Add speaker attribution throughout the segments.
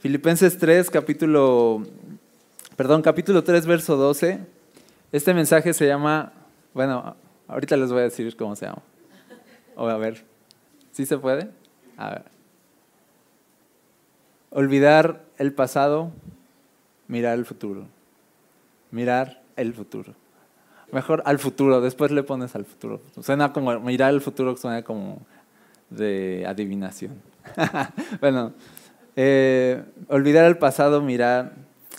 Speaker 1: Filipenses 3, capítulo, perdón, capítulo 3, verso 12. Este mensaje se llama, bueno, ahorita les voy a decir cómo se llama. O a ver, ¿sí se puede? A ver. Olvidar el pasado, mirar el futuro. Mirar el futuro. Mejor al futuro, después le pones al futuro. Suena como, mirar el futuro suena como de adivinación. bueno, eh, olvidar el pasado, mirar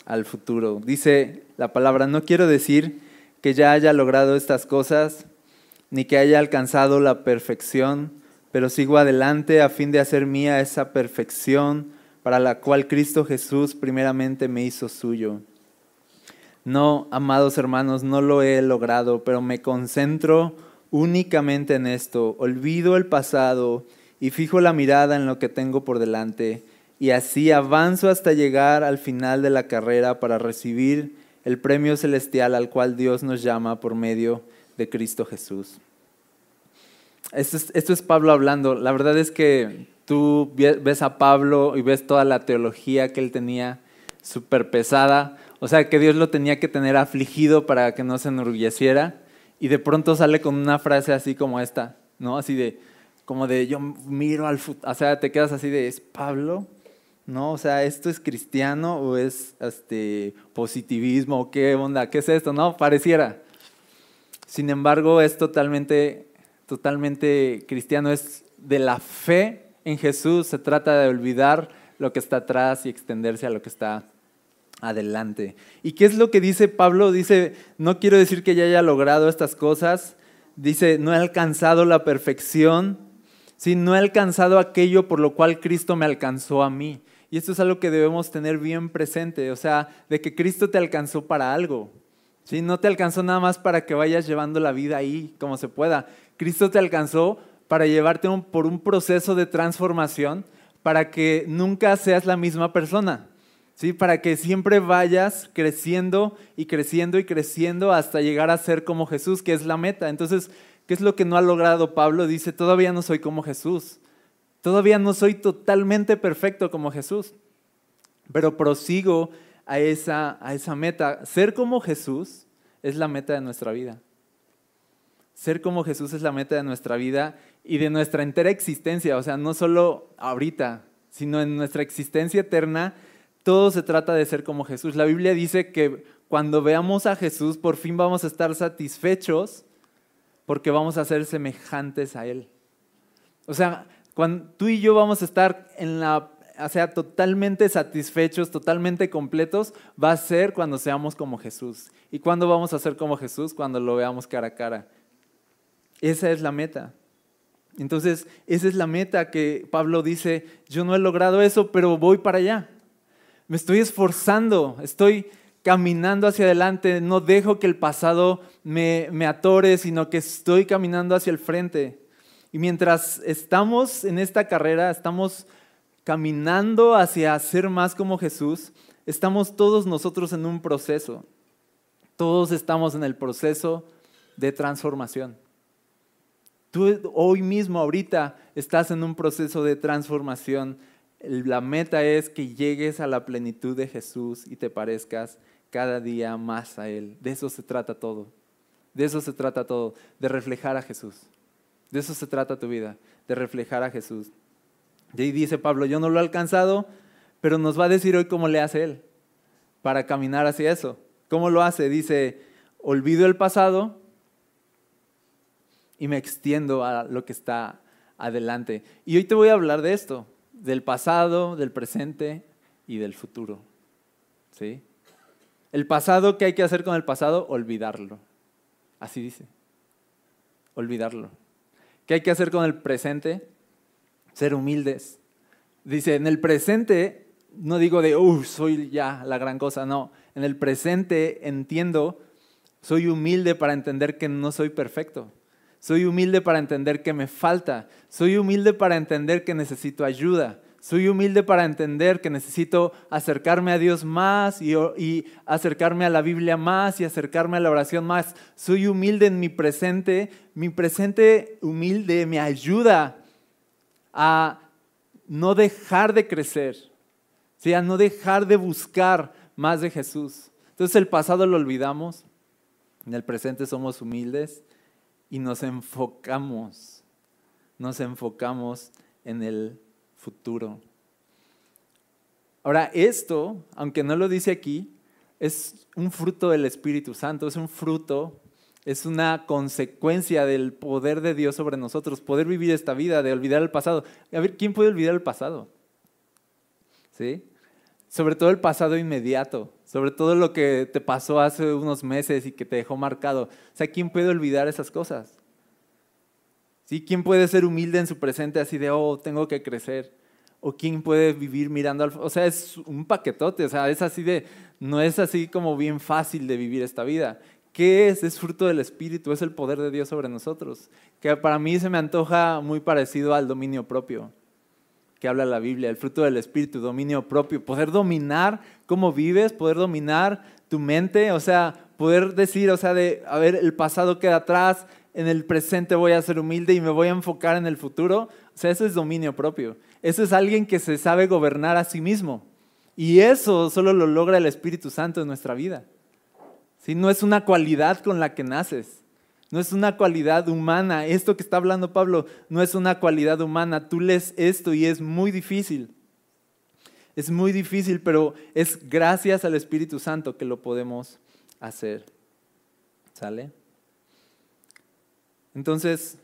Speaker 1: al futuro. Dice la palabra, no quiero decir que ya haya logrado estas cosas, ni que haya alcanzado la perfección, pero sigo adelante a fin de hacer mía esa perfección para la cual Cristo Jesús primeramente me hizo suyo. No, amados hermanos, no lo he logrado, pero me concentro únicamente en esto. Olvido el pasado y fijo la mirada en lo que tengo por delante. Y así avanzo hasta llegar al final de la carrera para recibir el premio celestial al cual Dios nos llama por medio de Cristo Jesús. Esto es, Pablo hablando. La verdad es que tú ves a Pablo y ves toda la teología que él tenía súper pesada o sea, que Dios lo tenía que tener afligido para que no se enorgulleciera. Y de pronto sale con una frase así como esta, ¿no? Así de, como de, yo miro al futuro. O sea, te quedas así de, ¿es Pablo? ¿No? O sea, ¿esto es cristiano o es este, positivismo? ¿Qué onda? ¿Qué es esto? No, pareciera. Sin embargo, es totalmente, totalmente cristiano. Es de la fe en Jesús. Se trata de olvidar lo que está atrás y extenderse a lo que está adelante. ¿Y qué es lo que dice Pablo? Dice, no quiero decir que ya haya logrado estas cosas, dice, no he alcanzado la perfección, sí, no he alcanzado aquello por lo cual Cristo me alcanzó a mí. Y esto es algo que debemos tener bien presente, o sea, de que Cristo te alcanzó para algo. ¿sí? No te alcanzó nada más para que vayas llevando la vida ahí como se pueda. Cristo te alcanzó para llevarte por un proceso de transformación para que nunca seas la misma persona. ¿sí? Para que siempre vayas creciendo y creciendo y creciendo hasta llegar a ser como Jesús, que es la meta. Entonces, ¿qué es lo que no ha logrado Pablo? Dice, todavía no soy como Jesús. Todavía no soy totalmente perfecto como Jesús, pero prosigo a esa, a esa meta. Ser como Jesús es la meta de nuestra vida. Ser como Jesús es la meta de nuestra vida y de nuestra entera existencia, o sea, no solo ahorita, sino en nuestra existencia eterna todo se trata de ser como Jesús. La Biblia dice que cuando veamos a Jesús, por fin vamos a estar satisfechos porque vamos a ser semejantes a Él. O sea, cuando tú y yo vamos a estar en la, sea, totalmente satisfechos, totalmente completos, va a ser cuando seamos como Jesús. ¿Y cuándo vamos a ser como Jesús? Cuando lo veamos cara a cara. Esa es la meta. Entonces, esa es la meta que Pablo dice, yo no he logrado eso, pero voy para allá me estoy esforzando, estoy caminando hacia adelante, no dejo que el pasado me, me atore, sino que estoy caminando hacia el frente. Y mientras estamos en esta carrera, estamos caminando hacia ser más como Jesús, estamos todos nosotros en un proceso. Todos estamos en el proceso de transformación. Tú hoy mismo, ahorita, estás en un proceso de transformación la meta es que llegues a la plenitud de Jesús y te parezcas cada día más a Él. De eso se trata todo. De eso se trata todo. De reflejar a Jesús. De eso se trata tu vida. De reflejar a Jesús. Y ahí dice Pablo, yo no lo he alcanzado, pero nos va a decir hoy cómo le hace Él para caminar hacia eso. ¿Cómo lo hace? Dice, olvido el pasado y me extiendo a lo que está adelante. Y hoy te voy a hablar de esto del pasado, del presente y del futuro. ¿Sí? El pasado, ¿qué hay que hacer con el pasado? Olvidarlo. Así dice. Olvidarlo. ¿Qué hay que hacer con el presente? Ser humildes. Dice, en el presente, no digo de, uff, soy ya la gran cosa, no. En el presente entiendo, soy humilde para entender que no soy perfecto. Soy humilde para entender que me falta. Soy humilde para entender que necesito ayuda. Soy humilde para entender que necesito acercarme a Dios más y, acercarme a la Biblia más y acercarme a la oración más. Soy humilde en mi presente. Mi presente humilde me ayuda a no dejar de crecer, ¿sí? a no dejar de buscar más de Jesús. Entonces el pasado lo olvidamos, en el presente somos humildes y nos enfocamos, nos enfocamos en el futuro. Ahora, esto, aunque no lo dice aquí, es un fruto del Espíritu Santo, es un fruto, es una consecuencia del poder de Dios sobre nosotros, poder vivir esta vida, de olvidar el pasado. A ver, ¿quién puede olvidar el pasado? ¿Sí? Sobre todo el pasado inmediato, sobre todo lo que te pasó hace unos meses y que te dejó marcado. O sea, ¿quién puede olvidar esas cosas? ¿Sí? ¿Quién puede ser humilde en su presente así de, oh, tengo que crecer? ¿O quién puede vivir mirando al... O sea, es un paquetote, o sea, es así de... No es así como bien fácil de vivir esta vida. ¿Qué es? Es fruto del Espíritu, es el poder de Dios sobre nosotros. Que para mí se me antoja muy parecido al dominio propio que habla la Biblia, el fruto del Espíritu, dominio propio, poder dominar cómo vives, poder dominar tu mente, o sea, poder decir, o sea, de, a ver, el pasado queda atrás, en el presente voy a ser humilde y me voy a enfocar en el futuro. O sea, eso es dominio propio. Eso es alguien que se sabe gobernar a sí mismo. Y eso solo lo logra el Espíritu Santo en nuestra vida. ¿Sí? No es una cualidad con la que naces. No es una cualidad humana. Esto que está hablando Pablo no es una cualidad humana. Tú lees esto y es muy difícil. Es muy difícil, pero es gracias al Espíritu Santo que lo podemos hacer. ¿Sale? Entonces,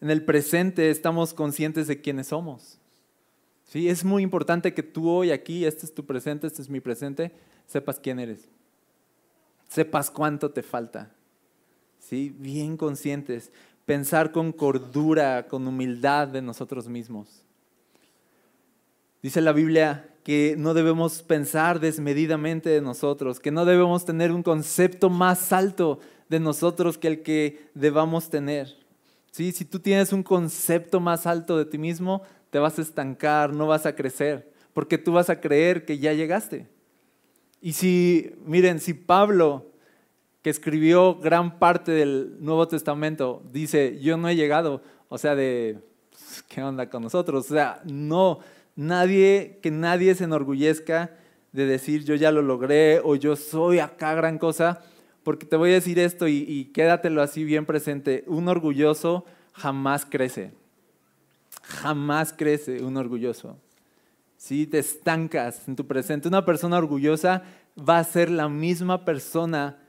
Speaker 1: en el presente estamos conscientes de quiénes somos. ¿Sí? Es muy importante que tú hoy aquí, este es tu presente, este es mi presente, sepas quién eres. Sepas cuánto te falta. ¿Sí? Bien conscientes. Pensar con cordura, con humildad de nosotros mismos. Dice la Biblia que no debemos pensar desmedidamente de nosotros, que no debemos tener un concepto más alto de nosotros que el que debamos tener. ¿Sí? Si tú tienes un concepto más alto de ti mismo, te vas a estancar, no vas a crecer, porque tú vas a creer que ya llegaste. Y si, miren, si Pablo, que escribió gran parte del Nuevo Testamento, dice, yo no he llegado, o sea, de, pues, ¿qué onda con nosotros? O sea, no, nadie, que nadie se enorgullezca de decir, yo ya lo logré o yo soy acá gran cosa, porque te voy a decir esto y, quédatelo así bien presente, un orgulloso jamás crece, jamás crece un orgulloso. Si te estancas en tu presente, una persona orgullosa va a ser la misma persona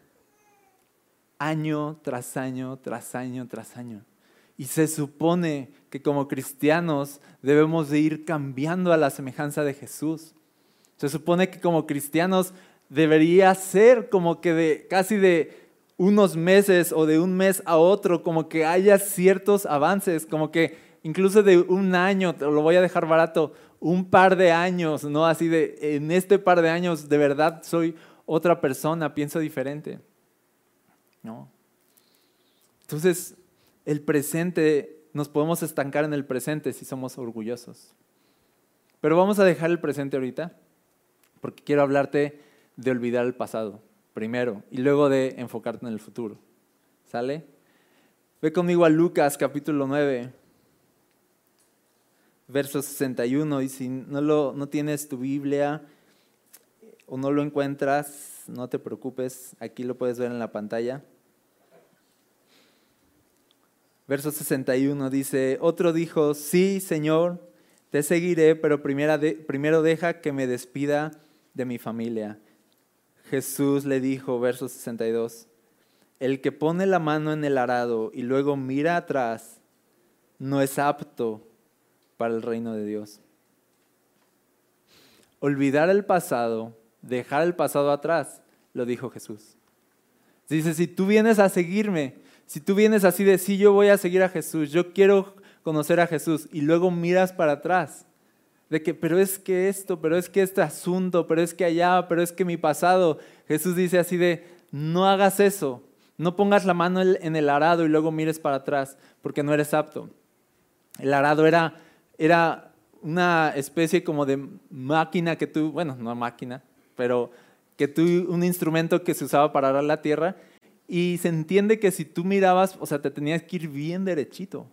Speaker 1: año tras año, tras año, tras año. Y se supone que como cristianos debemos de ir cambiando a la semejanza de Jesús. Se supone que como cristianos debería ser como que de casi de unos meses o de un mes a otro, como que haya ciertos avances, como que incluso de un año, lo voy a dejar barato, un par de años, ¿no? Así de, en este par de años de verdad soy otra persona, pienso diferente, ¿no? Entonces, el presente, nos podemos estancar en el presente si somos orgullosos. Pero vamos a dejar el presente ahorita, porque quiero hablarte de olvidar el pasado, primero, y luego de enfocarte en el futuro. ¿Sale? Ve conmigo a Lucas capítulo 9, verso 61, y si no, lo, no tienes tu Biblia o no lo encuentras, no te preocupes, aquí lo puedes ver en la pantalla. Verso 61 dice, otro dijo, sí, Señor, te seguiré, pero primero deja que me despida de mi familia. Jesús le dijo, verso 62, el que pone la mano en el arado y luego mira atrás, no es apto para el reino de Dios. Olvidar el pasado, dejar el pasado atrás, lo dijo Jesús. Dice, si tú vienes a seguirme, si tú vienes así de, sí, yo voy a seguir a Jesús, yo quiero conocer a Jesús, y luego miras para atrás, de que, pero es que esto, pero es que este asunto, pero es que allá, pero es que mi pasado. Jesús dice así de, no hagas eso, no pongas la mano en el arado y luego mires para atrás, porque no eres apto. El arado era, era una especie como de máquina que tú, bueno, no máquina, pero que tú, un instrumento que se usaba para arar la tierra, y se entiende que si tú mirabas, o sea, te tenías que ir bien derechito,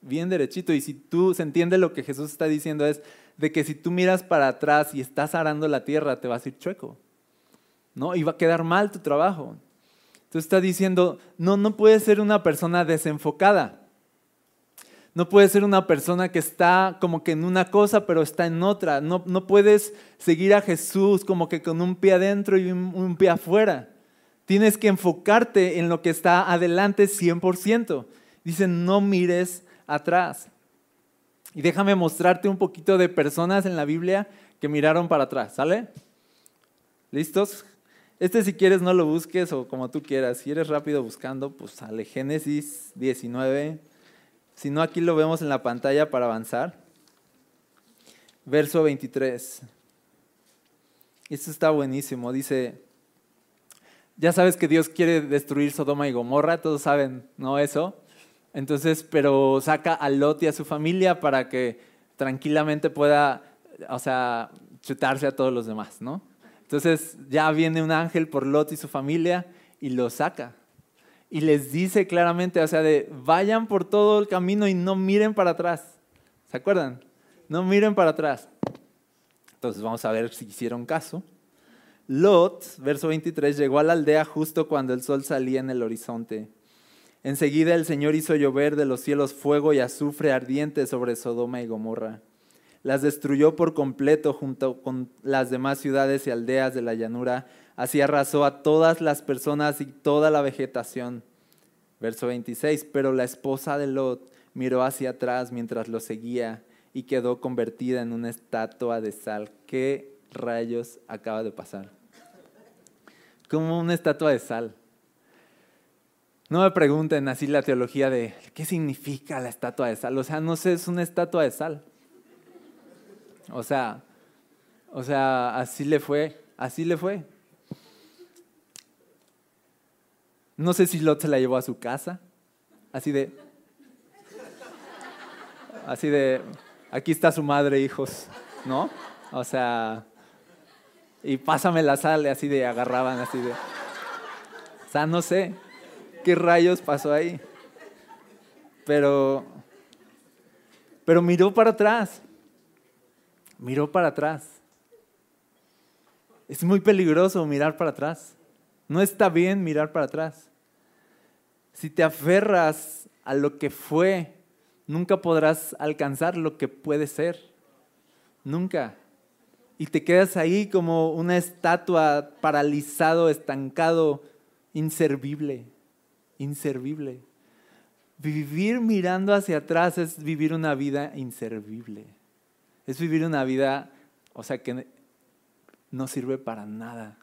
Speaker 1: bien derechito, y si tú, se entiende lo que Jesús está diciendo es, de que si tú miras para atrás y estás arando la tierra, te vas a ir chueco. ¿No? Y va a quedar mal tu trabajo. Entonces está diciendo, no, no puedes ser una persona desenfocada. No puedes ser una persona que está como que en una cosa pero está en otra. No, no puedes seguir a Jesús como que con un pie adentro y un, un pie afuera. Tienes que enfocarte en lo que está adelante 100%. Dice, no mires atrás. Y déjame mostrarte un poquito de personas en la Biblia que miraron para atrás, ¿sale? ¿Listos? Este si quieres no lo busques o como tú quieras. Si eres rápido buscando, pues sale Génesis 19. Si no, aquí lo vemos en la pantalla para avanzar. Verso 23. Esto está buenísimo. Dice, ya sabes que Dios quiere destruir Sodoma y Gomorra, todos saben, ¿no? Eso. Entonces, pero saca a Lot y a su familia para que tranquilamente pueda, o sea, chutarse a todos los demás, ¿no? Entonces ya viene un ángel por Lot y su familia y lo saca. Y les dice claramente, o sea, de vayan por todo el camino y no miren para atrás. ¿Se acuerdan? No miren para atrás. Entonces vamos a ver si hicieron caso. Lot, verso 23, llegó a la aldea justo cuando el sol salía en el horizonte. Enseguida el Señor hizo llover de los cielos fuego y azufre ardiente sobre Sodoma y Gomorra. Las destruyó por completo junto con las demás ciudades y aldeas de la llanura. Así arrasó a todas las personas y toda la vegetación. Verso 26. Pero la esposa de Lot miró hacia atrás mientras lo seguía y quedó convertida en una estatua de sal. ¿Qué rayos acaba de pasar? Como una estatua de sal. No me pregunten así la teología de qué significa la estatua de sal. O sea, no sé, es una estatua de sal. O sea, o sea, así le fue, así le fue. No sé si Lot se la llevó a su casa, así de, así de, aquí está su madre, hijos, ¿no? O sea, y pásame la sal, así de, agarraban, así de, o sea, no sé. ¿Qué rayos pasó ahí? Pero, pero miró para atrás. Miró para atrás. Es muy peligroso mirar para atrás. No está bien mirar para atrás. Si te aferras a lo que fue, nunca podrás alcanzar lo que puede ser. Nunca. Y te quedas ahí como una estatua paralizado, estancado, inservible inservible. Vivir mirando hacia atrás es vivir una vida inservible. Es vivir una vida, o sea, que no sirve para nada.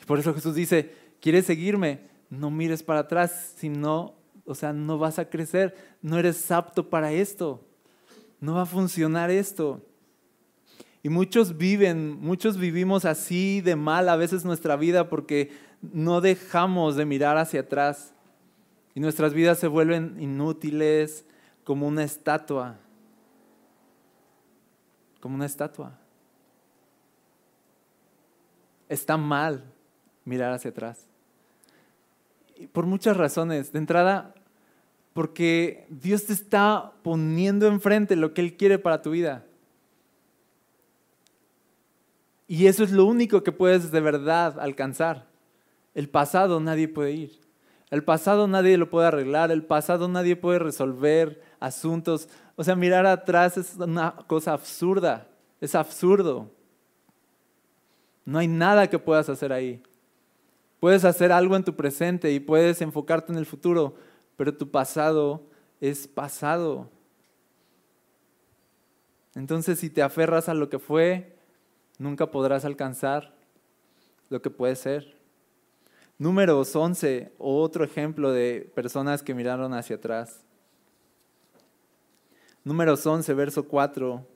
Speaker 1: Y por eso Jesús dice, ¿quieres seguirme? No mires para atrás, si no, o sea, no vas a crecer, no eres apto para esto. No va a funcionar esto. Y muchos viven, muchos vivimos así de mal a veces nuestra vida porque no dejamos de mirar hacia atrás. Y nuestras vidas se vuelven inútiles como una estatua. Como una estatua. Está mal mirar hacia atrás. Por muchas razones. De entrada, porque Dios te está poniendo enfrente lo que Él quiere para tu vida. Y eso es lo único que puedes de verdad alcanzar. El pasado nadie puede ir. El pasado nadie lo puede arreglar, el pasado nadie puede resolver asuntos. O sea, mirar atrás es una cosa absurda, es absurdo. No hay nada que puedas hacer ahí. Puedes hacer algo en tu presente y puedes enfocarte en el futuro, pero tu pasado es pasado. Entonces, si te aferras a lo que fue, nunca podrás alcanzar lo que puede ser. Números 11, otro ejemplo de personas que miraron hacia atrás. Números 11, verso 4.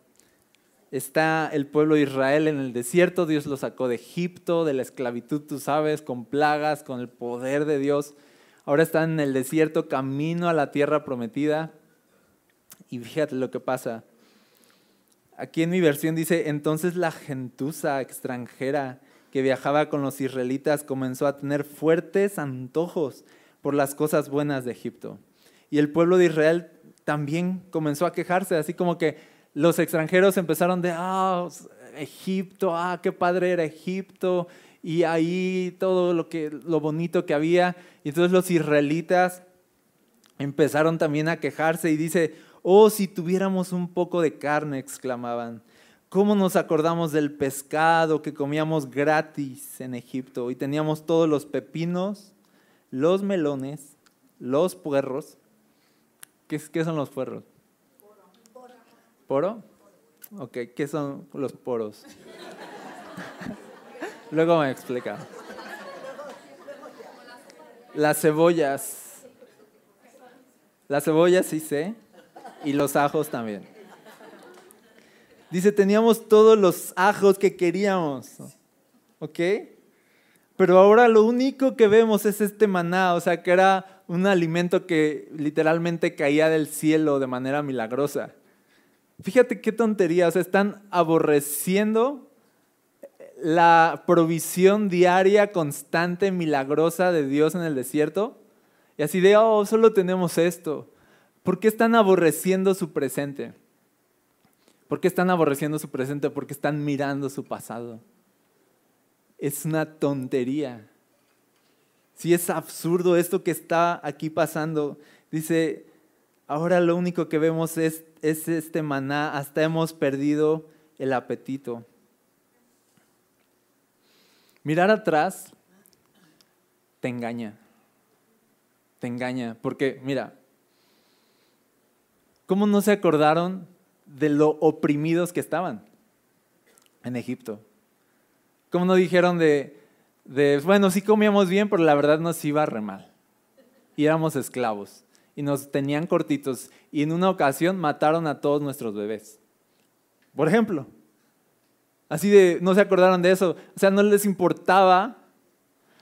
Speaker 1: Está el pueblo de Israel en el desierto, Dios lo sacó de Egipto, de la esclavitud, tú sabes, con plagas, con el poder de Dios. Ahora están en el desierto, camino a la tierra prometida. Y fíjate lo que pasa. Aquí en mi versión dice, entonces la gentuza extranjera que viajaba con los israelitas comenzó a tener fuertes antojos por las cosas buenas de Egipto. Y el pueblo de Israel también comenzó a quejarse, así como que los extranjeros empezaron de, ah, Egipto, ah, qué padre era Egipto, y ahí todo lo, que, lo bonito que había. Y entonces los israelitas empezaron también a quejarse y dice, oh, si tuviéramos un poco de carne, exclamaban. ¿Cómo nos acordamos del pescado que comíamos gratis en Egipto? Y teníamos todos los pepinos, los melones, los puerros. ¿Qué, qué son los puerros? ¿Poro? Ok, ¿qué son los poros? Luego me explica. Las cebollas. Las cebollas sí sé. Y los ajos también. Dice, teníamos todos los ajos que queríamos. ¿Ok? Pero ahora lo único que vemos es este maná, o sea, que era un alimento que literalmente caía del cielo de manera milagrosa. Fíjate qué tontería, o sea, están aborreciendo la provisión diaria, constante, milagrosa de Dios en el desierto. Y así de, oh, solo tenemos esto. ¿Por qué están aborreciendo su presente? ¿Por qué están aborreciendo su presente? Porque están mirando su pasado. Es una tontería. Si es absurdo esto que está aquí pasando. Dice, ahora lo único que vemos es, es este maná, hasta hemos perdido el apetito. Mirar atrás te engaña. Te engaña. Porque, mira, ¿cómo no se acordaron de lo oprimidos que estaban en Egipto? ¿Cómo no dijeron de, de bueno, sí comíamos bien, pero la verdad nos iba re mal? Y éramos esclavos. Y nos tenían cortitos. Y en una ocasión mataron a todos nuestros bebés. Por ejemplo. Así de, no se acordaron de eso. O sea, no les importaba.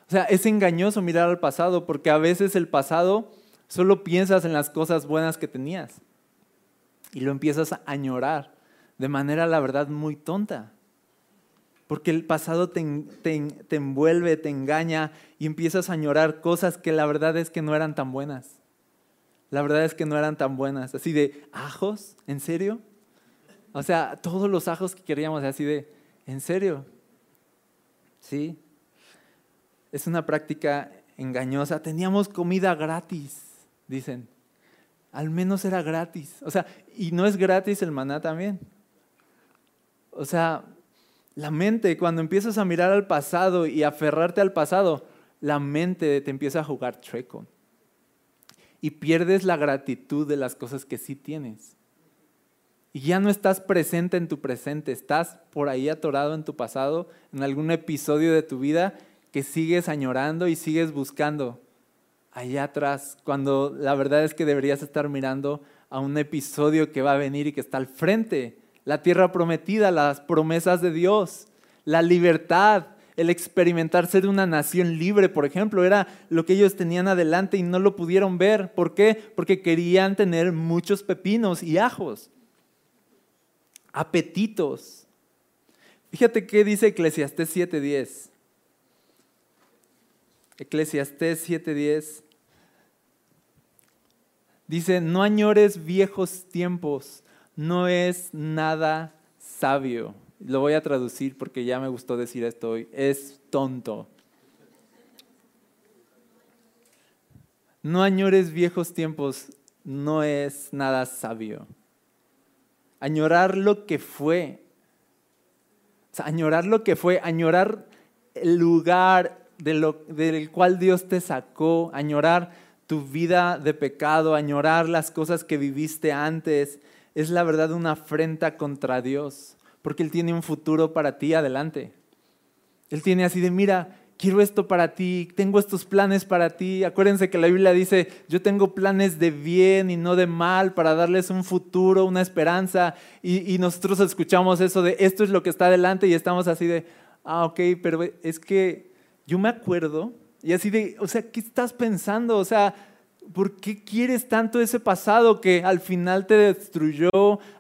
Speaker 1: O sea, es engañoso mirar al pasado porque a veces el pasado solo piensas en las cosas buenas que tenías y lo empiezas a añorar de manera, la verdad, muy tonta. Porque el pasado te, te, envuelve, te engaña y empiezas a añorar cosas que la verdad es que no eran tan buenas. La verdad es que no eran tan buenas. Así de, ajos, ¿en serio? O sea, todos los ajos que queríamos, así de, ¿En serio? Sí. Es una práctica engañosa. Teníamos comida gratis, dicen. Al menos era gratis. O sea, y no es gratis el maná también. O sea, la mente, cuando empiezas a mirar al pasado y aferrarte al pasado, la mente te empieza a jugar treco. Y pierdes la gratitud de las cosas que sí tienes. Y ya no estás presente en tu presente, estás por ahí atorado en tu pasado, en algún episodio de tu vida que sigues añorando y sigues buscando allá atrás, cuando la verdad es que deberías estar mirando a un episodio que va a venir y que está al frente, la tierra prometida, las promesas de Dios, la libertad, el experimentar ser una nación libre, por ejemplo, era lo que ellos tenían adelante y no lo pudieron ver. ¿Por qué? Porque querían tener muchos pepinos y ajos apetitos. Fíjate qué dice Eclesiastés 7:10. Eclesiastés 7:10 dice, no añores viejos tiempos, no es nada sabio. Lo voy a traducir porque ya me gustó decir esto hoy. Es tonto. No añores viejos tiempos, no es nada sabio añorar lo que fue. O sea, añorar lo que fue, añorar el lugar del cual Dios te sacó, añorar tu vida de pecado, añorar las cosas que viviste antes, es la verdad una afrenta contra Dios, porque Él tiene un futuro para ti adelante. Él tiene así de, mira, quiero esto para ti, tengo estos planes para ti. Acuérdense que la Biblia dice, yo tengo planes de bien y no de mal para darles un futuro, una esperanza. Y, nosotros escuchamos eso de, esto es lo que está adelante y estamos así de, ah, ok, pero es que yo me acuerdo y así de, o sea, ¿qué estás pensando? O sea, ¿por qué quieres tanto ese pasado que al final te destruyó,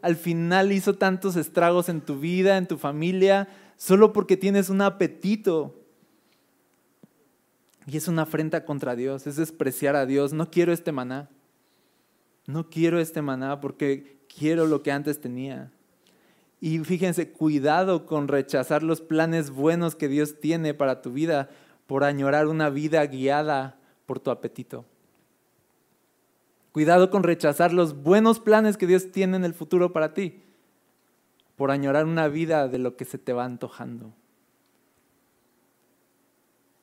Speaker 1: al final hizo tantos estragos en tu vida, en tu familia, solo porque tienes un apetito y es una afrenta contra Dios, es despreciar a Dios. No quiero este maná. No quiero este maná porque quiero lo que antes tenía. Y fíjense, cuidado con rechazar los planes buenos que Dios tiene para tu vida por añorar una vida guiada por tu apetito. Cuidado con rechazar los buenos planes que Dios tiene en el futuro para ti por añorar una vida de lo que se te va antojando.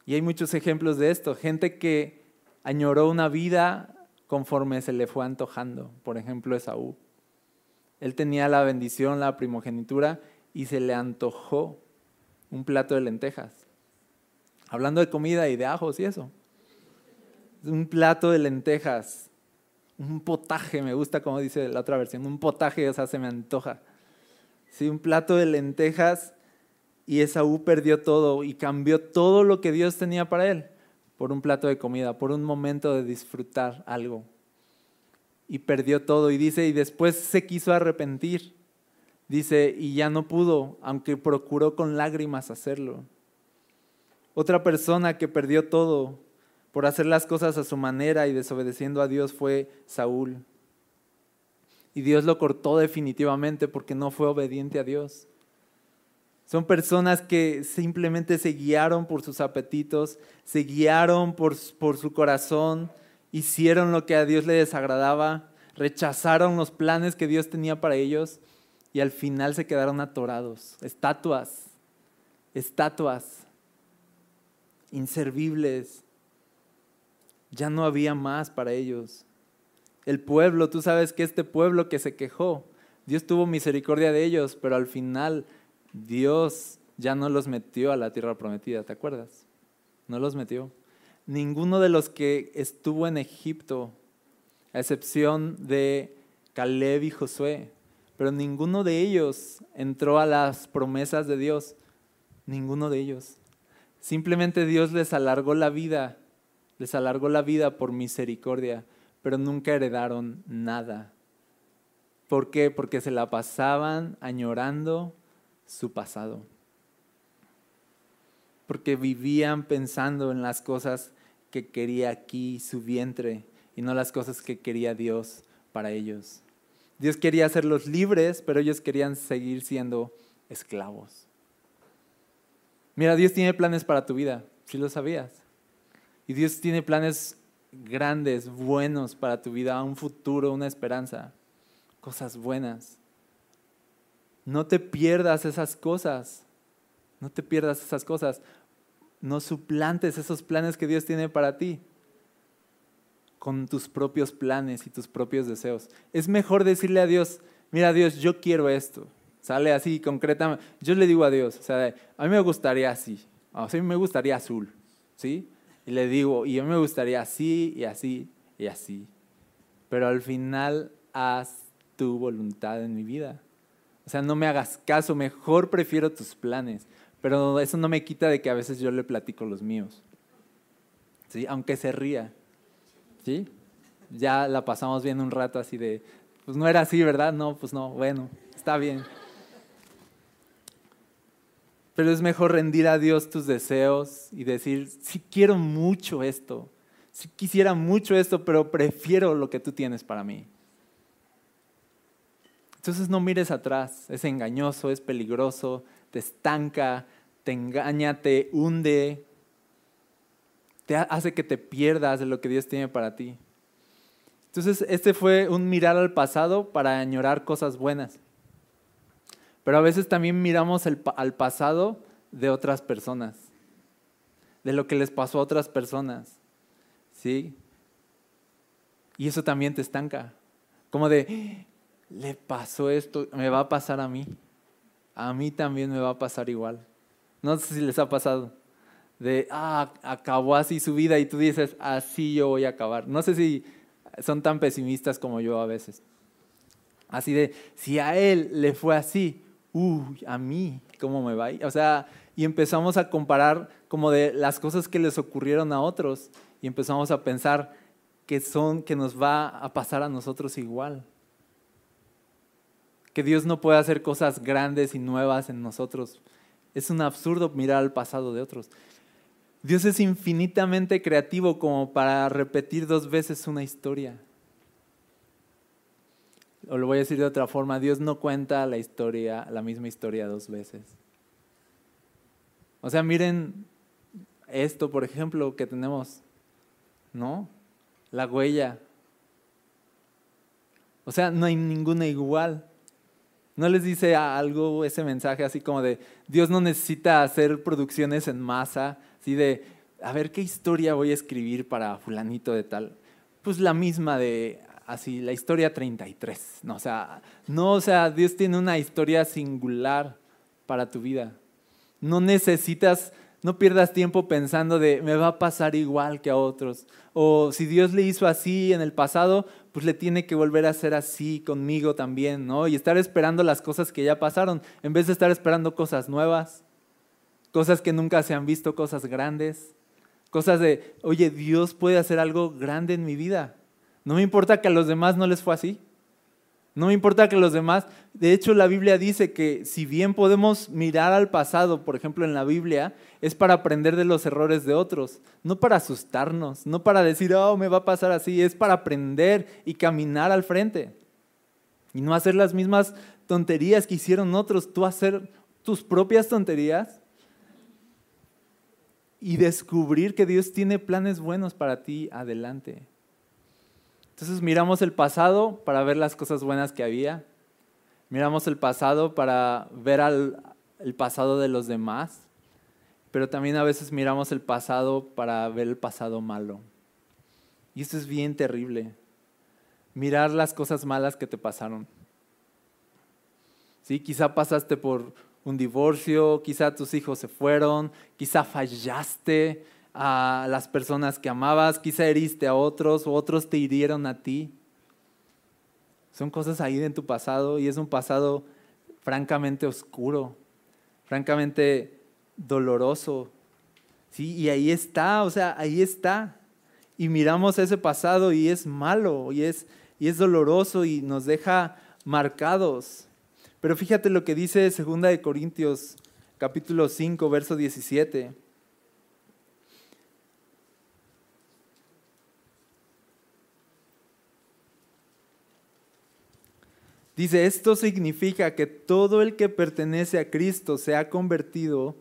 Speaker 1: Y hay muchos ejemplos de esto. Gente que añoró una vida conforme se le fue antojando. Por ejemplo, Esaú. Él tenía la bendición, la primogenitura, y se le antojó un plato de lentejas. Hablando de comida y de ajos y eso. Un plato de lentejas. Un potaje, me gusta como dice la otra versión. Un potaje, o sea, se me antoja. Sí, un plato de lentejas y Esaú perdió todo y cambió todo lo que Dios tenía para él por un plato de comida, por un momento de disfrutar algo. Y perdió todo y dice, y después se quiso arrepentir. Dice, y ya no pudo, aunque procuró con lágrimas hacerlo. Otra persona que perdió todo por hacer las cosas a su manera y desobedeciendo a Dios fue Saúl. Y Dios lo cortó definitivamente porque no fue obediente a Dios. Son personas que simplemente se guiaron por sus apetitos, se guiaron por, por, su corazón, hicieron lo que a Dios le desagradaba, rechazaron los planes que Dios tenía para ellos y al final se quedaron atorados, estatuas, estatuas, inservibles. Ya no había más para ellos. El pueblo, tú sabes que este pueblo que se quejó, Dios tuvo misericordia de ellos, pero al final Dios ya no los metió a la tierra prometida, ¿te acuerdas? No los metió. Ninguno de los que estuvo en Egipto, a excepción de Caleb y Josué, pero ninguno de ellos entró a las promesas de Dios. Ninguno de ellos. Simplemente Dios les alargó la vida, les alargó la vida por misericordia, pero nunca heredaron nada. ¿Por qué? Porque se la pasaban añorando su pasado. Porque vivían pensando en las cosas que quería aquí su vientre y no las cosas que quería Dios para ellos. Dios quería hacerlos libres, pero ellos querían seguir siendo esclavos. Mira, Dios tiene planes para tu vida, si lo sabías. Y Dios tiene planes grandes, buenos para tu vida, un futuro, una esperanza, cosas buenas. No te pierdas esas cosas. No te pierdas esas cosas. No suplantes esos planes que Dios tiene para ti con tus propios planes y tus propios deseos. Es mejor decirle a Dios, mira Dios, yo quiero esto. Sale así concretamente. Yo le digo a Dios, o sea, a mí me gustaría así. a mí me gustaría azul. ¿Sí? Y le digo, y a mí me gustaría así y así y así. Pero al final haz tu voluntad en mi vida. O sea, no me hagas caso, mejor prefiero tus planes. Pero eso no me quita de que a veces yo le platico los míos. ¿Sí? Aunque se ría. ¿Sí? Ya la pasamos bien un rato así de, pues no era así, ¿verdad? No, pues no, bueno, está bien. Pero es mejor rendir a Dios tus deseos y decir, sí quiero mucho esto, sí quisiera mucho esto, pero prefiero lo que tú tienes para mí. Entonces no mires atrás, es engañoso, es peligroso, te estanca, te engaña, te hunde, te hace que te pierdas de lo que Dios tiene para ti. Entonces este fue un mirar al pasado para añorar cosas buenas. Pero a veces también miramos al pasado de otras personas, de lo que les pasó a otras personas. ¿Sí? Y eso también te estanca. Como de, le pasó esto, me va a pasar a mí. A mí también me va a pasar igual. No sé si les ha pasado. De, ah, acabó así su vida y tú dices, así yo voy a acabar. No sé si son tan pesimistas como yo a veces. Así de, si a él le fue así, uy, a mí, ¿cómo me va? O sea, y empezamos a comparar como de las cosas que les ocurrieron a otros y empezamos a pensar que son, que nos va a pasar a nosotros igual que Dios no puede hacer cosas grandes y nuevas en nosotros. Es un absurdo mirar al pasado de otros. Dios es infinitamente creativo como para repetir dos veces una historia. O lo voy a decir de otra forma, Dios no cuenta la historia, la misma historia dos veces. O sea, miren esto, por ejemplo, que tenemos, ¿no? La huella. O sea, no hay ninguna igual. ¿No les dice algo ese mensaje así como de Dios no necesita hacer producciones en masa, así de a ver qué historia voy a escribir para fulanito de tal? Pues la misma de así la historia 33. No, o sea, no, o sea, Dios tiene una historia singular para tu vida. No necesitas, no pierdas tiempo pensando de me va a pasar igual que a otros. O si Dios le hizo así en el pasado, pues le tiene que volver a hacer así conmigo también, ¿no? Y estar esperando las cosas que ya pasaron, en vez de estar esperando cosas nuevas, cosas que nunca se han visto, cosas grandes, cosas de, oye, Dios puede hacer algo grande en mi vida. No me importa que a los demás no les fue así. No me importa que los demás, de hecho la Biblia dice que si bien podemos mirar al pasado, por ejemplo en la Biblia, es para aprender de los errores de otros, no para asustarnos, no para decir, oh, me va a pasar así, es para aprender y caminar al frente. Y no hacer las mismas tonterías que hicieron otros, tú hacer tus propias tonterías y descubrir que Dios tiene planes buenos para ti adelante. Entonces miramos el pasado para ver las cosas buenas que había. Miramos el pasado para ver el pasado de los demás. Pero también a veces miramos el pasado para ver el pasado malo. Y esto es bien terrible. Mirar las cosas malas que te pasaron. ¿Sí? Quizá pasaste por un divorcio, quizá tus hijos se fueron, quizá fallaste, a las personas que amabas, quizá heriste a otros o otros te hirieron a ti. Son cosas ahí en tu pasado y es un pasado francamente oscuro, francamente doloroso. Sí, y ahí está, o sea, ahí está. Y miramos ese pasado y es malo y es, y es doloroso y nos deja marcados. Pero fíjate lo que dice 2 de Corintios capítulo 5, verso 17. Dice, esto significa que todo el que pertenece a Cristo se ha convertido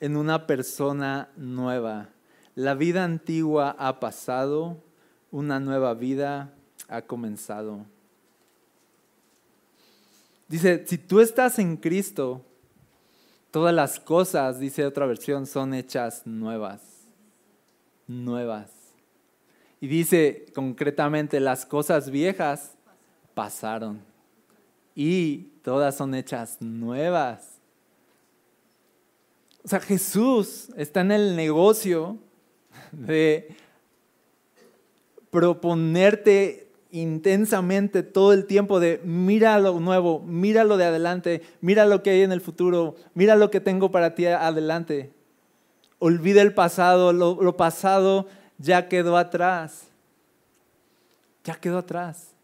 Speaker 1: en una persona nueva. La vida antigua ha pasado, una nueva vida ha comenzado. Dice, si tú estás en Cristo, todas las cosas, dice otra versión, son hechas nuevas. Nuevas. Y dice concretamente, las cosas viejas pasaron y todas son hechas nuevas. O sea, Jesús está en el negocio de proponerte intensamente todo el tiempo de mira lo nuevo, mira lo de adelante, mira lo que hay en el futuro, mira lo que tengo para ti adelante. Olvida el pasado, lo, lo pasado ya quedó atrás. Ya quedó atrás.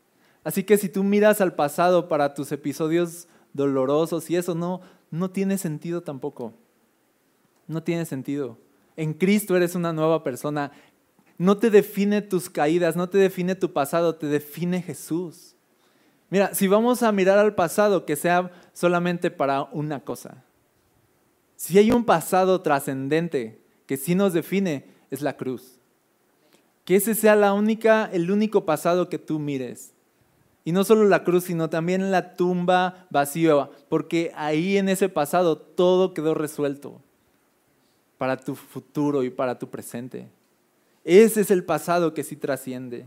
Speaker 1: Así que si tú miras al pasado para tus episodios dolorosos y eso no, no tiene sentido tampoco. No tiene sentido. En Cristo eres una nueva persona. No te define tus caídas, no te define tu pasado, te define Jesús. Mira, si vamos a mirar al pasado, que sea solamente para una cosa. Si hay un pasado trascendente que sí nos define, es la cruz. Que ese sea la única, el único pasado que tú mires. Y no solo la cruz, sino también la tumba vacía, porque ahí en ese pasado todo quedó resuelto para tu futuro y para tu presente. Ese es el pasado que sí trasciende.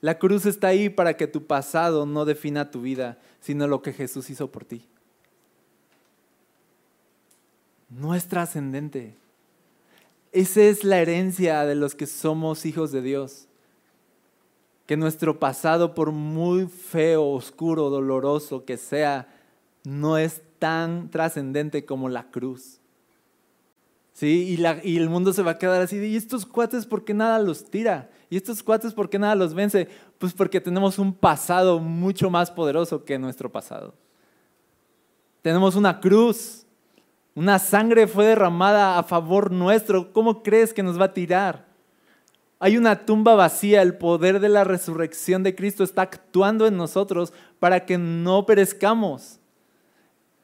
Speaker 1: La cruz está ahí para que tu pasado no defina tu vida, sino lo que Jesús hizo por ti. No es trascendente. Esa es la herencia de los que somos hijos de Dios que nuestro pasado, por muy feo, oscuro, doloroso que sea, no es tan trascendente como la cruz. ¿Sí? Y, el mundo se va a quedar así, ¿y estos cuates por qué nada los tira? ¿Y estos cuates por qué nada los vence? Pues porque tenemos un pasado mucho más poderoso que nuestro pasado. Tenemos una cruz, una sangre fue derramada a favor nuestro. ¿Cómo crees que nos va a tirar? Hay una tumba vacía, el poder de la resurrección de Cristo está actuando en nosotros para que no perezcamos.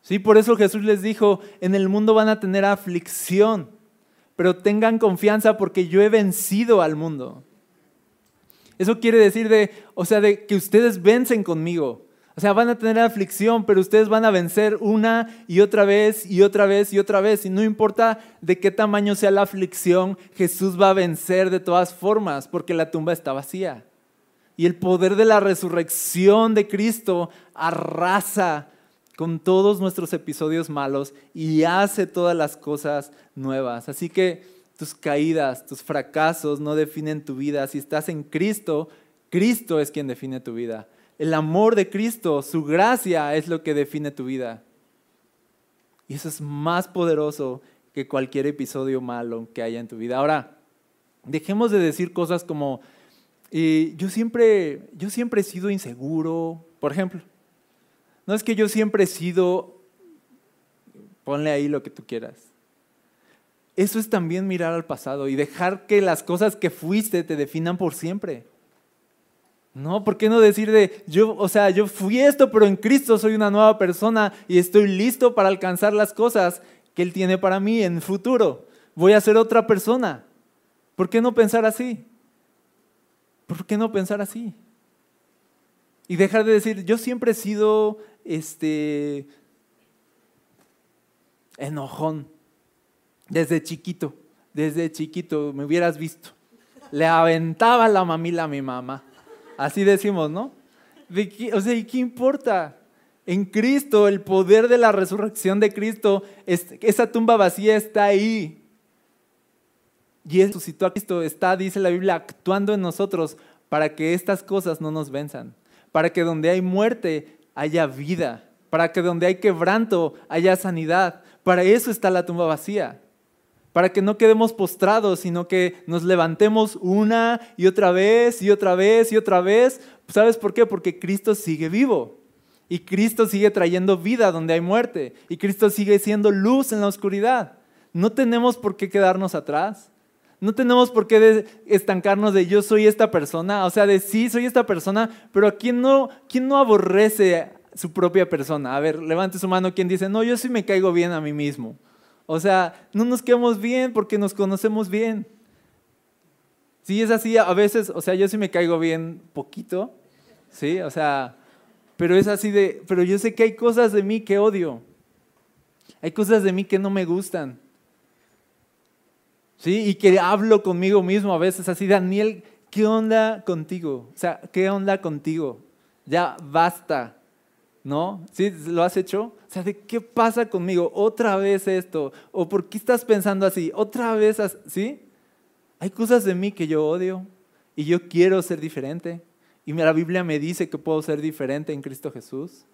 Speaker 1: Sí, por eso Jesús les dijo, en el mundo van a tener aflicción, pero tengan confianza porque yo he vencido al mundo. Eso quiere decir de, o sea, de que ustedes vencen conmigo. O sea, van a tener aflicción, pero ustedes van a vencer una y otra vez y otra vez y otra vez. Y no importa de qué tamaño sea la aflicción, Jesús va a vencer de todas formas, porque la tumba está vacía. Y el poder de la resurrección de Cristo arrasa con todos nuestros episodios malos y hace todas las cosas nuevas. Así que tus caídas, tus fracasos no definen tu vida. Si estás en Cristo, Cristo es quien define tu vida. El amor de Cristo, su gracia es lo que define tu vida. Y eso es más poderoso que cualquier episodio malo que haya en tu vida. Ahora, dejemos de decir cosas como, yo, siempre, yo siempre he sido inseguro, por ejemplo. No es que yo siempre he sido, ponle ahí lo que tú quieras. Eso es también mirar al pasado y dejar que las cosas que fuiste te definan por siempre. No, ¿por qué no decir de, yo, o sea, yo fui esto, pero en Cristo soy una nueva persona y estoy listo para alcanzar las cosas que Él tiene para mí en el futuro? Voy a ser otra persona. ¿Por qué no pensar así? ¿Por qué no pensar así? Y dejar de decir, yo siempre he sido este enojón desde chiquito, desde chiquito me hubieras visto. Le aventaba la mamila a mi mamá. Así decimos, ¿no? o sea, ¿y qué importa? En Cristo, el poder de la resurrección de Cristo, esa tumba vacía está ahí. Y Él a Cristo, está, dice la Biblia, actuando en nosotros para que estas cosas no nos venzan. Para que donde hay muerte haya vida. Para que donde hay quebranto haya sanidad. Para eso está la tumba vacía para que no quedemos postrados, sino que nos levantemos una y otra vez y otra vez y otra vez. ¿Sabes por qué? Porque Cristo sigue vivo y Cristo sigue trayendo vida donde hay muerte y Cristo sigue siendo luz en la oscuridad. No tenemos por qué quedarnos atrás. No tenemos por qué estancarnos de yo soy esta persona, o sea, de sí soy esta persona, pero ¿quién no, quién no aborrece su propia persona? A ver, levante su mano quien dice, no, yo sí me caigo bien a mí mismo. O sea, no nos quedamos bien porque nos conocemos bien. Sí, es así, a veces, o sea, yo sí me caigo bien poquito, ¿sí? O sea, pero es así de, pero yo sé que hay cosas de mí que odio. Hay cosas de mí que no me gustan. ¿Sí? Y que hablo conmigo mismo a veces así, Daniel, ¿qué onda contigo? O sea, ¿qué onda contigo? Ya basta. ¿No? ¿Sí? ¿Lo has hecho? O sea, ¿de qué pasa conmigo? Otra vez esto. ¿O por qué estás pensando así? Otra vez así. ¿Sí? Hay cosas de mí que yo odio y yo quiero ser diferente. Y la Biblia me dice que puedo ser diferente en Cristo Jesús.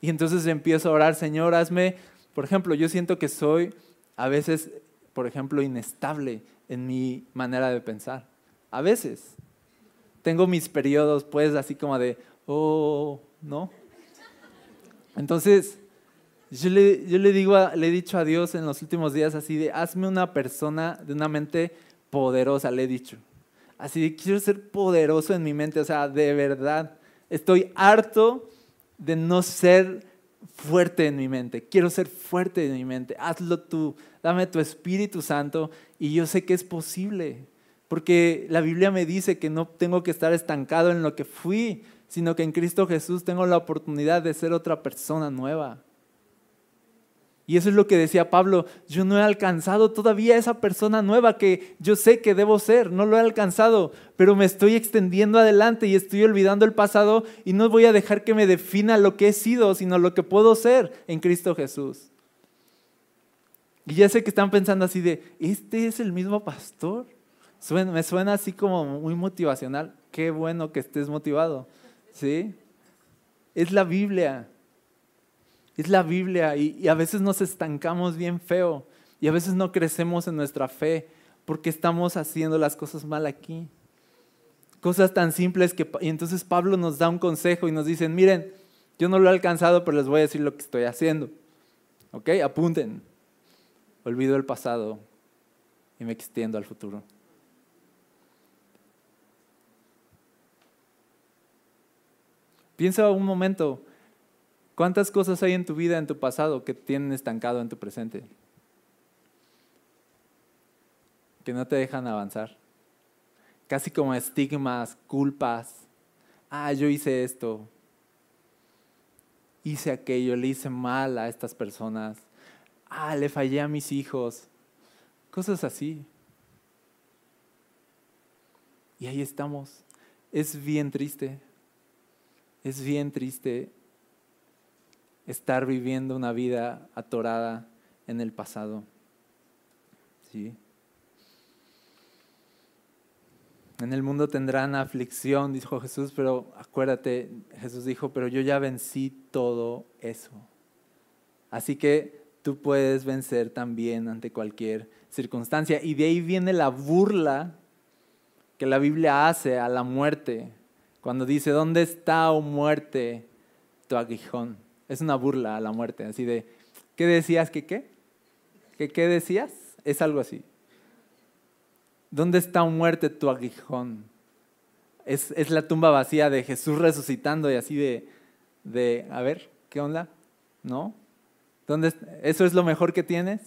Speaker 1: Y entonces empiezo a orar, Señor, hazme, por ejemplo, yo siento que soy a veces, por ejemplo, inestable en mi manera de pensar. A veces. Tengo mis periodos, pues, así como de, oh, ¿no? Entonces, yo le, digo, le he dicho a Dios en los últimos días así de, hazme una persona de una mente poderosa, le he dicho. Así de, quiero ser poderoso en mi mente, o sea, de verdad. Estoy harto de no ser fuerte en mi mente. Quiero ser fuerte en mi mente. Hazlo tú. Dame tu Espíritu Santo y yo sé que es posible. Porque la Biblia me dice que no tengo que estar estancado en lo que fui, sino que en Cristo Jesús tengo la oportunidad de ser otra persona nueva. Y eso es lo que decía Pablo, yo no he alcanzado todavía esa persona nueva que yo sé que debo ser, no lo he alcanzado, pero me estoy extendiendo adelante y estoy olvidando el pasado y no voy a dejar que me defina lo que he sido, sino lo que puedo ser en Cristo Jesús. Y ya sé que están pensando así de, ¿este es el mismo pastor? me suena así como muy motivacional. Qué bueno que estés motivado. ¿Sí? Es la Biblia. Es la Biblia y, a veces nos estancamos bien feo y a veces no crecemos en nuestra fe porque estamos haciendo las cosas mal aquí. Cosas tan simples que... Y entonces Pablo nos da un consejo y nos dice, miren, yo no lo he alcanzado, pero les voy a decir lo que estoy haciendo. ¿Ok? Apunten. Olvido el pasado y me extiendo al futuro. Piensa un momento, ¿cuántas cosas hay en tu vida, en tu pasado, que tienen estancado en tu presente? Que no te dejan avanzar. Casi como estigmas, culpas. Ah, yo hice esto. Hice aquello, le hice mal a estas personas. Ah, le fallé a mis hijos. Cosas así. Y ahí estamos. Es bien triste. Es bien triste estar viviendo una vida atorada en el pasado. ¿Sí? En el mundo tendrán aflicción, dijo Jesús, pero acuérdate, Jesús dijo, pero yo ya vencí todo eso. Así que tú puedes vencer también ante cualquier circunstancia. Y de ahí viene la burla que la Biblia hace a la muerte, cuando dice, ¿dónde está, oh muerte, tu aguijón? Es una burla a la muerte, así de, ¿qué decías que qué? ¿Qué, qué decías? Es algo así. ¿Dónde está, oh muerte, tu aguijón? Es, es, la tumba vacía de Jesús resucitando y así de, de, a ver, ¿qué onda? ¿No? ¿Dónde, ¿Eso es lo mejor que tienes?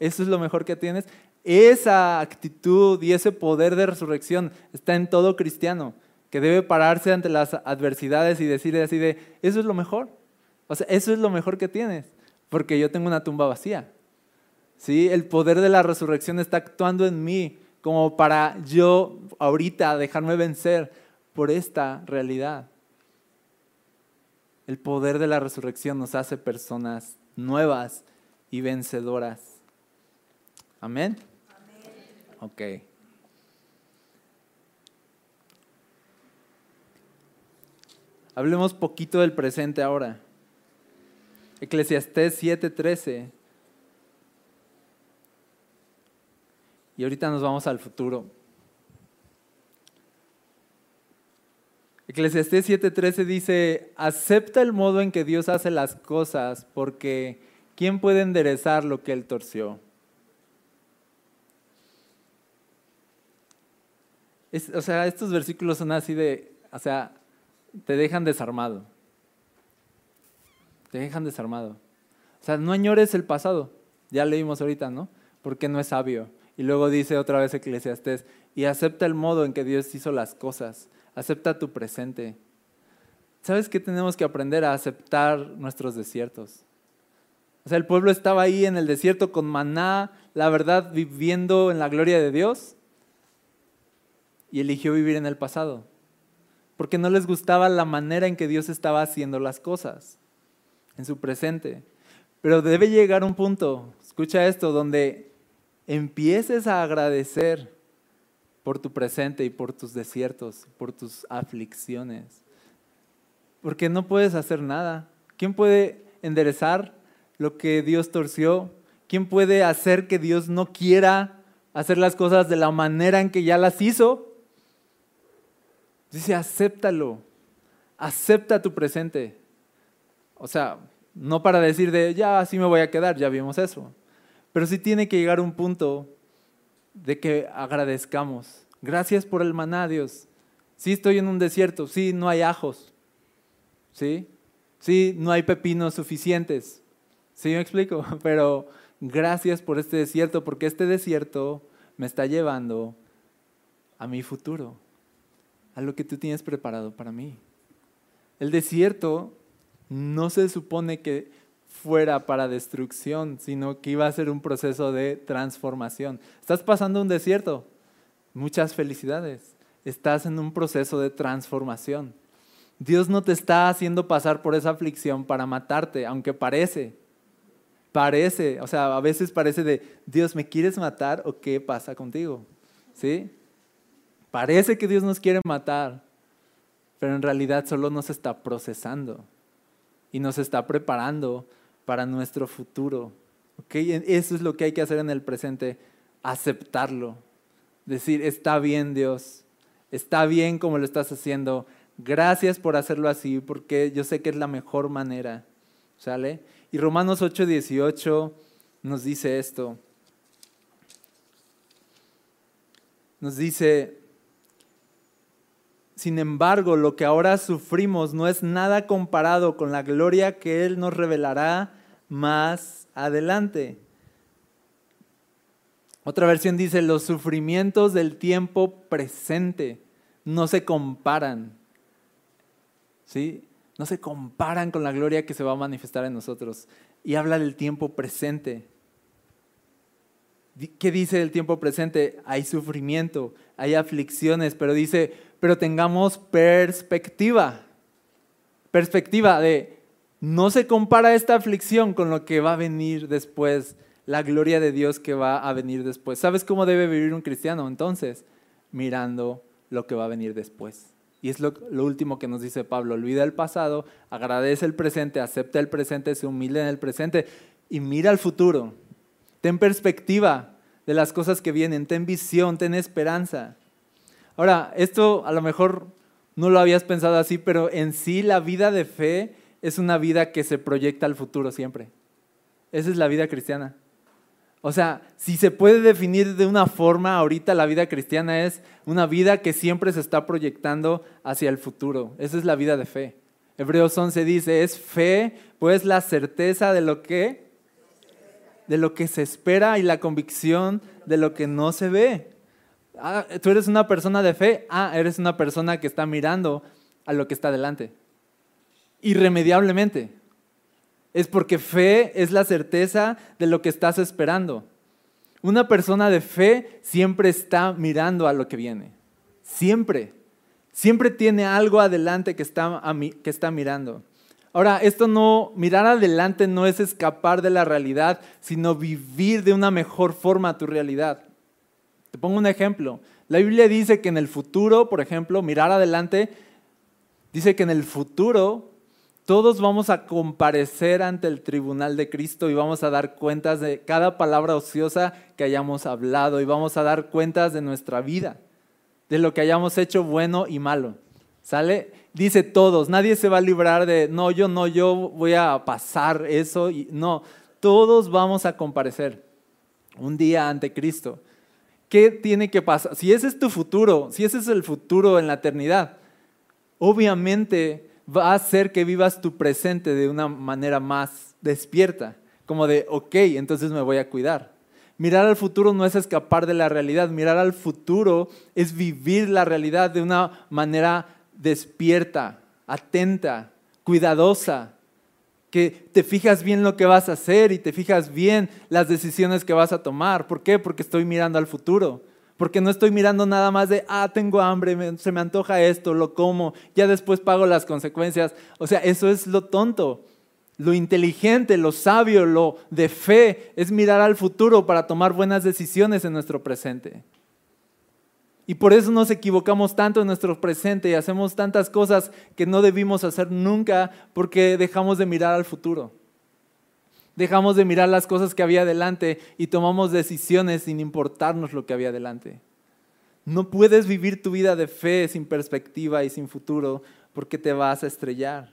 Speaker 1: ¿Eso es lo mejor que tienes? Esa actitud y ese poder de resurrección está en todo cristiano, que debe pararse ante las adversidades y decir así de, eso es lo mejor. O sea, eso es lo mejor que tienes, porque yo tengo una tumba vacía. ¿Sí? El poder de la resurrección está actuando en mí como para yo ahorita dejarme vencer por esta realidad. El poder de la resurrección nos hace personas nuevas y vencedoras. Amén. Ok. Hablemos poquito del presente ahora. Eclesiastés 7:13. Y ahorita nos vamos al futuro. Eclesiastés 7:13 dice, acepta el modo en que Dios hace las cosas, porque ¿quién puede enderezar lo que Él torció? o sea, estos versículos son así de, o sea, te dejan desarmado. Te dejan desarmado. O sea, no añores el pasado. Ya leímos ahorita, ¿no? Porque no es sabio. Y luego dice otra vez Eclesiastés, y acepta el modo en que Dios hizo las cosas. Acepta tu presente. ¿Sabes qué tenemos que aprender a aceptar nuestros desiertos? O sea, el pueblo estaba ahí en el desierto con maná, la verdad, viviendo en la gloria de Dios y eligió vivir en el pasado, porque no les gustaba la manera en que Dios estaba haciendo las cosas en su presente. Pero debe llegar un punto, escucha esto, donde empieces a agradecer por tu presente y por tus desiertos, por tus aflicciones. Porque no puedes hacer nada. ¿Quién puede enderezar lo que Dios torció? ¿Quién puede hacer que Dios no quiera hacer las cosas de la manera en que ya las hizo? Dice, acéptalo, acepta tu presente. O sea, no para decir de, ya así me voy a quedar, ya vimos eso. Pero sí tiene que llegar un punto de que agradezcamos. Gracias por el maná, Dios. Sí estoy en un desierto, sí no hay ajos, sí, sí no hay pepinos suficientes. ¿Sí me explico? Pero gracias por este desierto, porque este desierto me está llevando a mi futuro a lo que tú tienes preparado para mí. El desierto no se supone que fuera para destrucción, sino que iba a ser un proceso de transformación. Estás pasando un desierto, muchas felicidades. Estás en un proceso de transformación. Dios no te está haciendo pasar por esa aflicción para matarte, aunque parece. Parece, o sea, a veces parece de, Dios, ¿me quieres matar o qué pasa contigo? ¿Sí? Parece que Dios nos quiere matar, pero en realidad solo nos está procesando y nos está preparando para nuestro futuro. Eso es lo que hay que hacer en el presente, aceptarlo. Decir, está bien Dios, está bien como lo estás haciendo, gracias por hacerlo así, porque yo sé que es la mejor manera. ¿Sale? Y Romanos 8:18 nos dice esto. Nos dice, sin embargo, lo que ahora sufrimos no es nada comparado con la gloria que Él nos revelará más adelante. Otra versión dice, los sufrimientos del tiempo presente no se comparan. ¿Sí? No se comparan con la gloria que se va a manifestar en nosotros. Y habla del tiempo presente. ¿Qué dice del tiempo presente? Hay sufrimiento, hay aflicciones, pero dice, pero tengamos perspectiva. Perspectiva de, no se compara esta aflicción con lo que va a venir después la gloria de Dios que va a venir después. ¿Sabes cómo debe vivir un cristiano entonces? Mirando lo que va a venir después. Y es lo, último que nos dice Pablo. Olvida el pasado, agradece el presente, acepta el presente, se humilde en el presente y mira al futuro. Ten perspectiva de las cosas que vienen, ten visión, ten esperanza. Ahora, esto a lo mejor no lo habías pensado así, pero en sí la vida de fe es una vida que se proyecta al futuro siempre. Esa es la vida cristiana. O sea, si se puede definir de una forma, ahorita la vida cristiana es una vida que siempre se está proyectando hacia el futuro. Esa es la vida de fe. Hebreos 11 dice, es fe, pues la certeza de lo que de lo que se espera y la convicción de lo que no se ve. Ah, tú eres una persona de fe, ah, eres una persona que está mirando a lo que está delante. Irremediablemente. Es porque fe es la certeza de lo que estás esperando. Una persona de fe siempre está mirando a lo que viene. Siempre. Siempre tiene algo adelante que está, que está mirando. Ahora, esto no, mirar adelante no es escapar de la realidad, sino vivir de una mejor forma tu realidad. Te pongo un ejemplo. La Biblia dice que en el futuro, por ejemplo, mirar adelante, dice que en el futuro todos vamos a comparecer ante el tribunal de Cristo y vamos a dar cuentas de cada palabra ociosa que hayamos hablado y vamos a dar cuentas de nuestra vida, de lo que hayamos hecho bueno y malo. ¿Sale? Dice todos, nadie se va a librar de, no, yo no, yo voy a pasar eso. Y, no, todos vamos a comparecer un día ante Cristo. ¿Qué tiene que pasar? Si ese es tu futuro, si ese es el futuro en la eternidad, obviamente va a hacer que vivas tu presente de una manera más despierta, como de, ok, entonces me voy a cuidar. Mirar al futuro no es escapar de la realidad, mirar al futuro es vivir la realidad de una manera despierta, atenta, cuidadosa, que te fijas bien lo que vas a hacer y te fijas bien las decisiones que vas a tomar. ¿Por qué? Porque estoy mirando al futuro. Porque no estoy mirando nada más de, ah, tengo hambre, se me antoja esto, lo como, ya después pago las consecuencias. O sea, eso es lo tonto. Lo inteligente, lo sabio, lo de fe es mirar al futuro para tomar buenas decisiones en nuestro presente. Y por eso nos equivocamos tanto en nuestro presente y hacemos tantas cosas que no debimos hacer nunca porque dejamos de mirar al futuro. Dejamos de mirar las cosas que había delante y tomamos decisiones sin importarnos lo que había delante. No puedes vivir tu vida de fe sin perspectiva y sin futuro porque te vas a estrellar.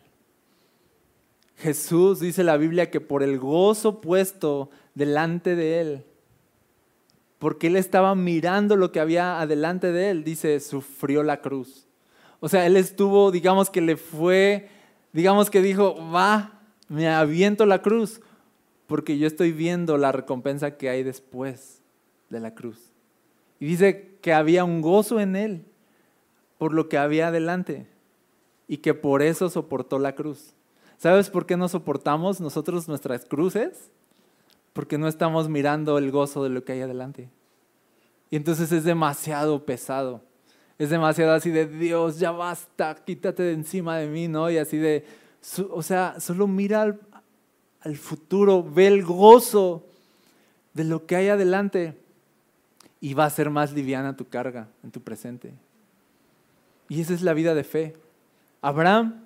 Speaker 1: Jesús dice la Biblia que por el gozo puesto delante de él, porque él estaba mirando lo que había adelante de él, dice, sufrió la cruz. O sea, él estuvo, digamos que le fue, digamos que dijo, va, me aviento la cruz porque yo estoy viendo la recompensa que hay después de la cruz. Y dice que había un gozo en él por lo que había adelante y que por eso soportó la cruz. ¿Sabes por qué no soportamos nosotros nuestras cruces? Porque no estamos mirando el gozo de lo que hay adelante. Y entonces es demasiado pesado. Es demasiado así de Dios, ya basta, quítate de encima de mí, ¿no? Y así de, o sea, solo mira al, al futuro, ve el gozo de lo que hay adelante y va a ser más liviana tu carga en tu presente. Y esa es la vida de fe. Abraham,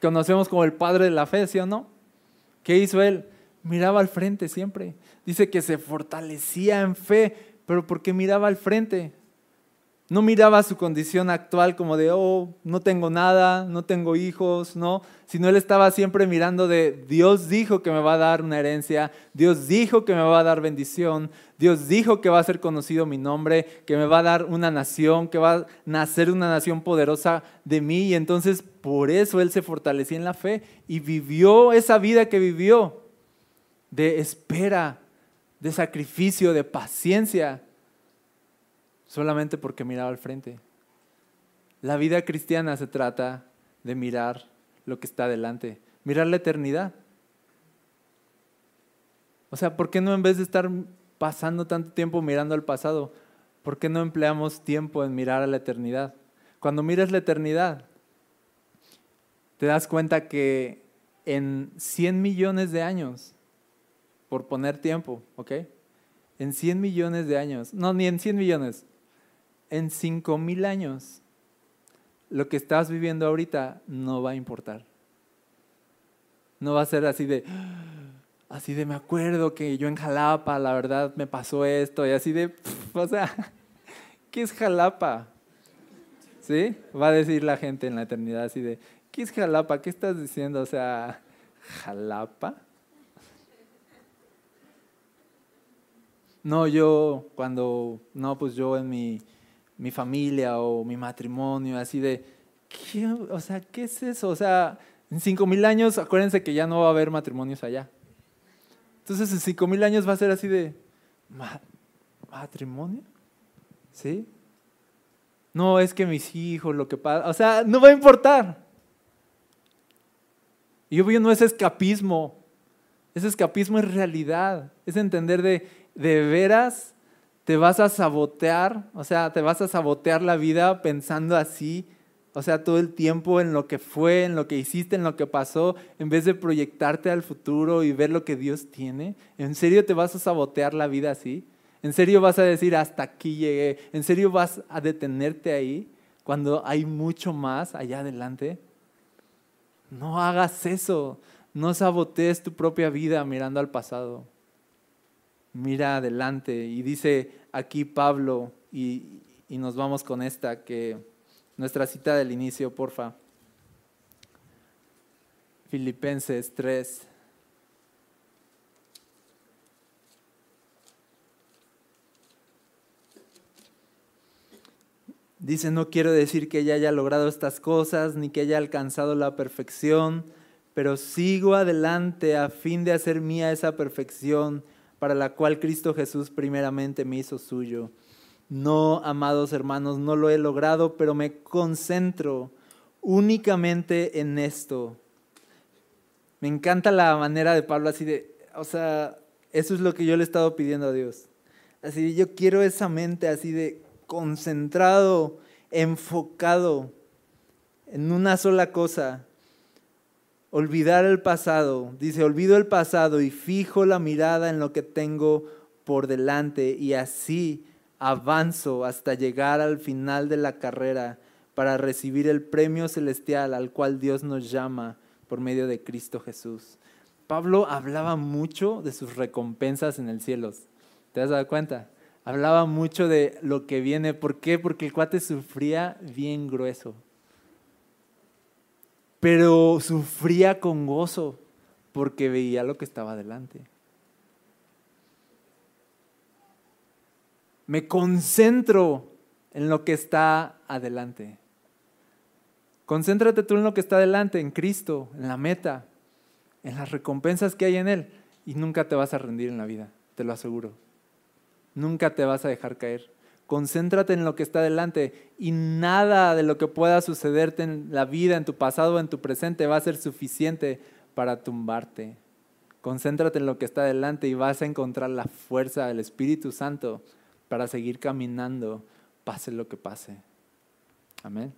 Speaker 1: conocemos como el padre de la fe, ¿sí o no? ¿Qué hizo él? Miraba al frente siempre. Dice que se fortalecía en fe, pero porque miraba al frente. No miraba su condición actual como de, oh, no tengo nada, no tengo hijos, no, sino él estaba siempre mirando de, Dios dijo que me va a dar una herencia, Dios dijo que me va a dar bendición, Dios dijo que va a ser conocido mi nombre, que me va a dar una nación, que va a nacer una nación poderosa de mí. Y entonces por eso él se fortalecía en la fe y vivió esa vida que vivió de espera, de sacrificio, de paciencia solamente porque miraba al frente. La vida cristiana se trata de mirar lo que está delante, mirar la eternidad. O sea, ¿por qué no en vez de estar pasando tanto tiempo mirando al pasado, por qué no empleamos tiempo en mirar a la eternidad? Cuando miras la eternidad, te das cuenta que en 100 millones de años, por poner tiempo, ¿ok? En 100 millones de años, no, ni en 100 millones, en cinco mil años, lo que estás viviendo ahorita no va a importar. No va a ser así de, así de me acuerdo que yo en Jalapa, la verdad me pasó esto, y así de, o sea, ¿qué es Jalapa? ¿Sí? Va a decir la gente en la eternidad así de, ¿qué es Jalapa? ¿Qué estás diciendo? O sea, ¿Jalapa? No, yo cuando, no, pues yo en mi mi familia o mi matrimonio, así de, ¿qué, o sea, ¿qué es eso? O sea, en cinco mil años, acuérdense que ya no va a haber matrimonios allá. Entonces, en cinco mil años va a ser así de, ¿matrimonio? ¿Sí? No, es que mis hijos, lo que pasa, o sea, no va a importar. Y obvio no es escapismo, ese escapismo es realidad, es entender de, de veras te vas a sabotear, o sea, te vas a sabotear la vida pensando así, o sea, todo el tiempo en lo que fue, en lo que hiciste, en lo que pasó, en vez de proyectarte al futuro y ver lo que Dios tiene. ¿En serio te vas a sabotear la vida así? ¿En serio vas a decir hasta aquí llegué? ¿En serio vas a detenerte ahí cuando hay mucho más allá adelante? No hagas eso. No sabotees tu propia vida mirando al pasado. Mira adelante. Y dice aquí Pablo, y, nos vamos con esta, que nuestra cita del inicio, porfa. Filipenses 3. Dice, no quiero decir que ella haya logrado estas cosas, ni que haya alcanzado la perfección, pero sigo adelante a fin de hacer mía esa perfección para la cual Cristo Jesús primeramente me hizo suyo. No, amados hermanos, no lo he logrado, pero me concentro únicamente en esto. Me encanta la manera de Pablo así de, o sea, eso es lo que yo le he estado pidiendo a Dios. Así, yo quiero esa mente así de concentrado, enfocado en una sola cosa, olvidar el pasado. Dice, olvido el pasado y fijo la mirada en lo que tengo por delante y así avanzo hasta llegar al final de la carrera para recibir el premio celestial al cual Dios nos llama por medio de Cristo Jesús. Pablo hablaba mucho de sus recompensas en el cielo. ¿Te has dado cuenta? Hablaba mucho de lo que viene. ¿Por qué? Porque el cuate sufría bien grueso pero sufría con gozo porque veía lo que estaba delante. Me concentro en lo que está adelante. Concéntrate tú en lo que está adelante, en Cristo, en la meta, en las recompensas que hay en Él, y nunca te vas a rendir en la vida, te lo aseguro. Nunca te vas a dejar caer. Concéntrate en lo que está delante y nada de lo que pueda sucederte en la vida, en tu pasado o en tu presente va a ser suficiente para tumbarte. Concéntrate en lo que está delante y vas a encontrar la fuerza del Espíritu Santo para seguir caminando, pase lo que pase. Amén.